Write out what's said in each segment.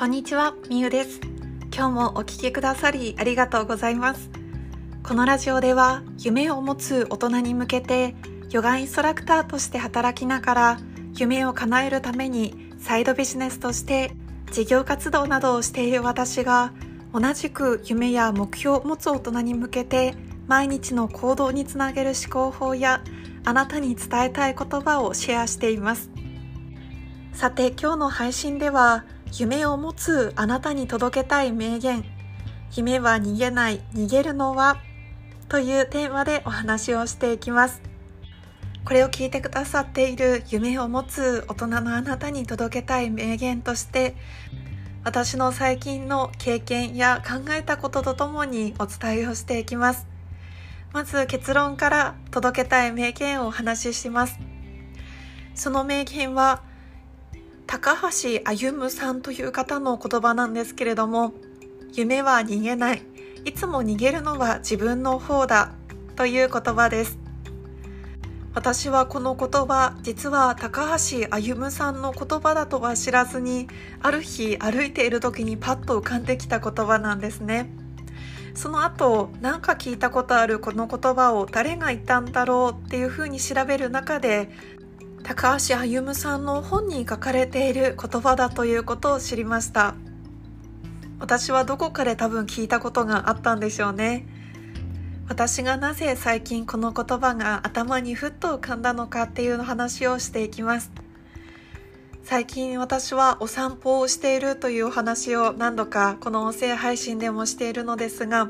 こんにちは、みゆです。今日もお聞きくださりありがとうございます。このラジオでは夢を持つ大人に向けてヨガインストラクターとして働きながら夢を叶えるためにサイドビジネスとして事業活動などをしている私が同じく夢や目標を持つ大人に向けて毎日の行動につなげる思考法やあなたに伝えたい言葉をシェアしています。さて今日の配信では夢を持つあなたに届けたい名言。夢は逃げない。逃げるのは？というテーマでお話をしていきます。これを聞いてくださっている夢を持つ大人のあなたに届けたい名言として私の最近の経験や考えたこととともにお伝えをしていきます。まず結論から届けたい名言をお話しします。その名言は高橋歩さんという方の言葉なんですけれども夢は逃げない。いつも逃げるのは自分の方だという言葉です。私はこの言葉実は高橋歩さんの言葉だとは知らずにある日歩いている時にパッと浮かんできた言葉なんですね。その後何か聞いたことあるこの言葉を誰が言ったんだろうっていうふうに調べる中で高橋歩さんの本に書かれている言葉だということを知りました。私はどこかで多分聞いたことがあったんでしょうね。私がなぜ最近この言葉が頭にふっと浮かんだのかっていう話をしていきます。最近私はお散歩をしているというお話を何度かこの音声配信でもしているのですが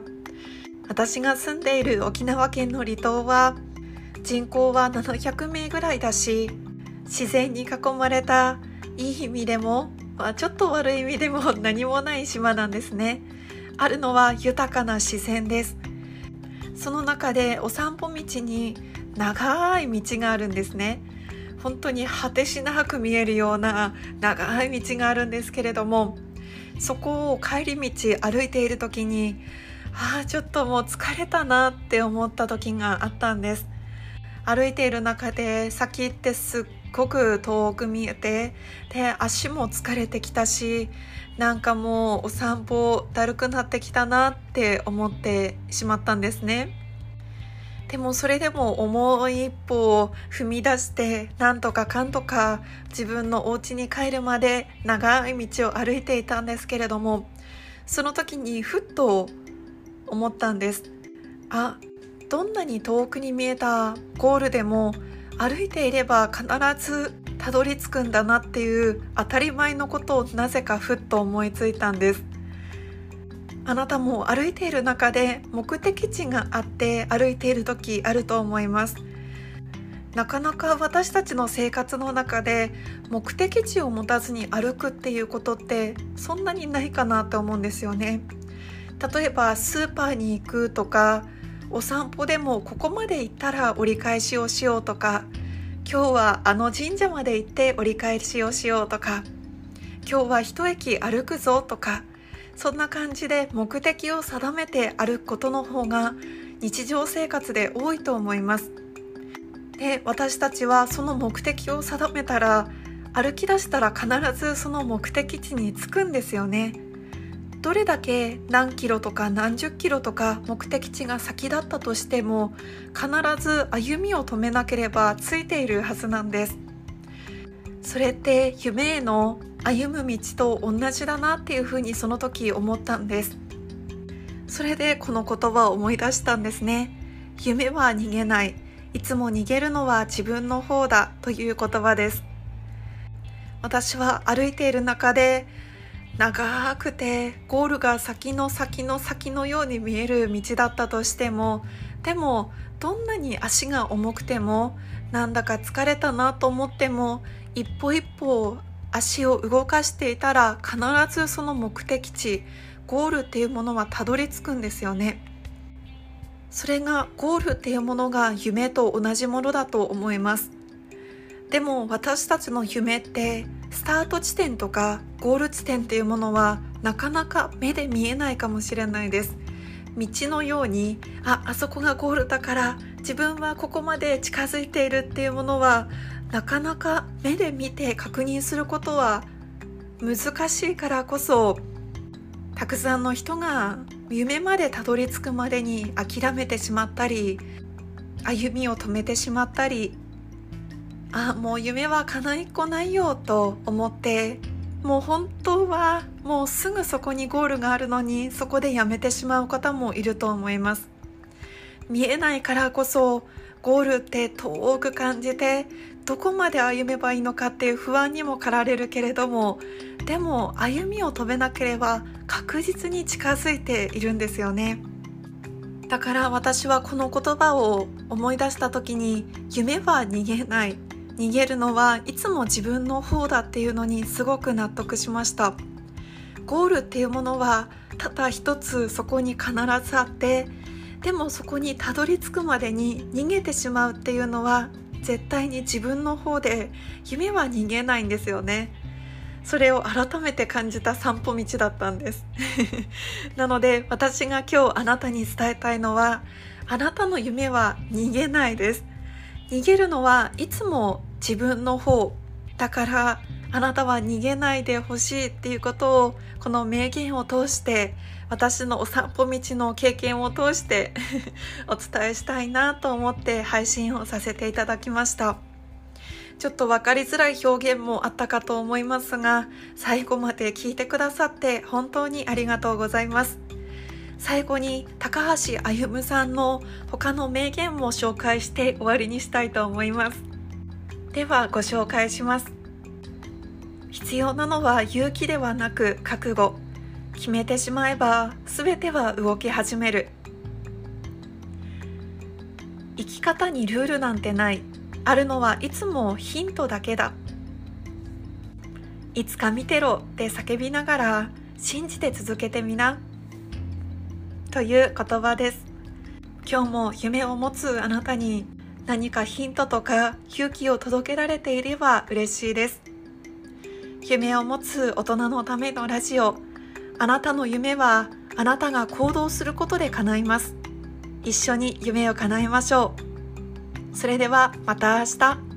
私が住んでいる沖縄県の離島は人口は700名ぐらいだし自然に囲まれたいい意味でも、まあ、ちょっと悪い意味でも何もない島なんですね。あるのは豊かな自然です。その中でお散歩道に長い道があるんですね。本当に果てしなく見えるような長い道があるんですけれどもそこを帰り道歩いている時にああちょっともう疲れたなって思った時があったんです。歩いている中で先ってすっごく遠く見えてで足も疲れてきたしなんかもうお散歩だるくなってきたなって思ってしまったんですね。でもそれでも重い一歩を踏み出してなんとかかんとか自分のお家に帰るまで長い道を歩いていたんですけれどもその時にふっと思ったんです。あどんなに遠くに見えたゴールでも歩いていれば必ずたどり着くんだなっていう当たり前のことをなぜかふっと思いついたんです。あなたも歩いている中で目的地があって歩いている時あると思います。なかなか私たちの生活の中で目的地を持たずに歩くっていうことってそんなにないかなと思うんですよね。例えばスーパーに行くとかお散歩でもここまで行ったら折り返しをしようとか今日はあの神社まで行って折り返しをしようとか今日は一駅歩くぞとかそんな感じで目的を定めて歩くことの方が日常生活で多いと思います。で私たちはその目的を定めたら歩き出したら必ずその目的地に着くんですよね。どれだけ何キロとか何十キロとか目的地が先だったとしても必ず歩みを止めなければついているはずなんです。それって夢への歩む道と同じだなっていうふうにその時思ったんです。それでこの言葉を思い出したんですね。夢は逃げない。いつも逃げるのは自分の方だという言葉です。私は歩いている中で長くてゴールが先の先の先のように見える道だったとしてもでもどんなに足が重くてもなんだか疲れたなと思っても一歩一歩足を動かしていたら必ずその目的地ゴールっていうものはたどり着くんですよね。それがゴールっていうものが夢と同じものだと思います。でも私たちの夢ってスタート地点とかゴール地点っていうものはなかなか目で見えないかもしれないです。道のようにああそこがゴールだから自分はここまで近づいているっていうものはなかなか目で見て確認することは難しいからこそたくさんの人が夢までたどり着くまでに諦めてしまったり歩みを止めてしまったりあもう夢は叶いっこないよと思ってもう本当はもうすぐそこにゴールがあるのにそこでやめてしまう方もいると思います。見えないからこそゴールって遠く感じてどこまで歩めばいいのかっていう不安にも駆られるけれどもでも歩みを止めなければ確実に近づいているんですよね。だから私はこの言葉を思い出した時に夢は逃げない。逃げるのはいつも自分の方だっていうのにすごく納得しました。ゴールっていうものはただ一つそこに必ずあってでもそこにたどり着くまでに逃げてしまうっていうのは絶対に自分の方で夢は逃げないんですよね。それを改めて感じた散歩道だったんです。なので私が今日あなたに伝えたいのはあなたの夢は逃げないです。逃げるのはいつも自分の方だからあなたは逃げないでほしいっていうことをこの名言を通して私のお散歩道の経験を通して お伝えしたいなと思って配信をさせていただきました。ちょっと分かりづらい表現もあったかと思いますが最後まで聞いてくださって本当にありがとうございます。最後に高橋歩さんの他の名言も紹介して終わりにしたいと思います。ではご紹介します。必要なのは勇気ではなく覚悟。決めてしまえば全ては動き始める。生き方にルールなんてない。あるのはいつもヒントだけだ。いつか見てろって叫びながら信じて続けてみな。という言葉です。今日も夢を持つあなたに何かヒントとか勇気を届けられていれば嬉しいです。夢を持つ大人のためのラジオ。あなたの夢はあなたが行動することで叶います。一緒に夢を叶えましょう。それではまた明日。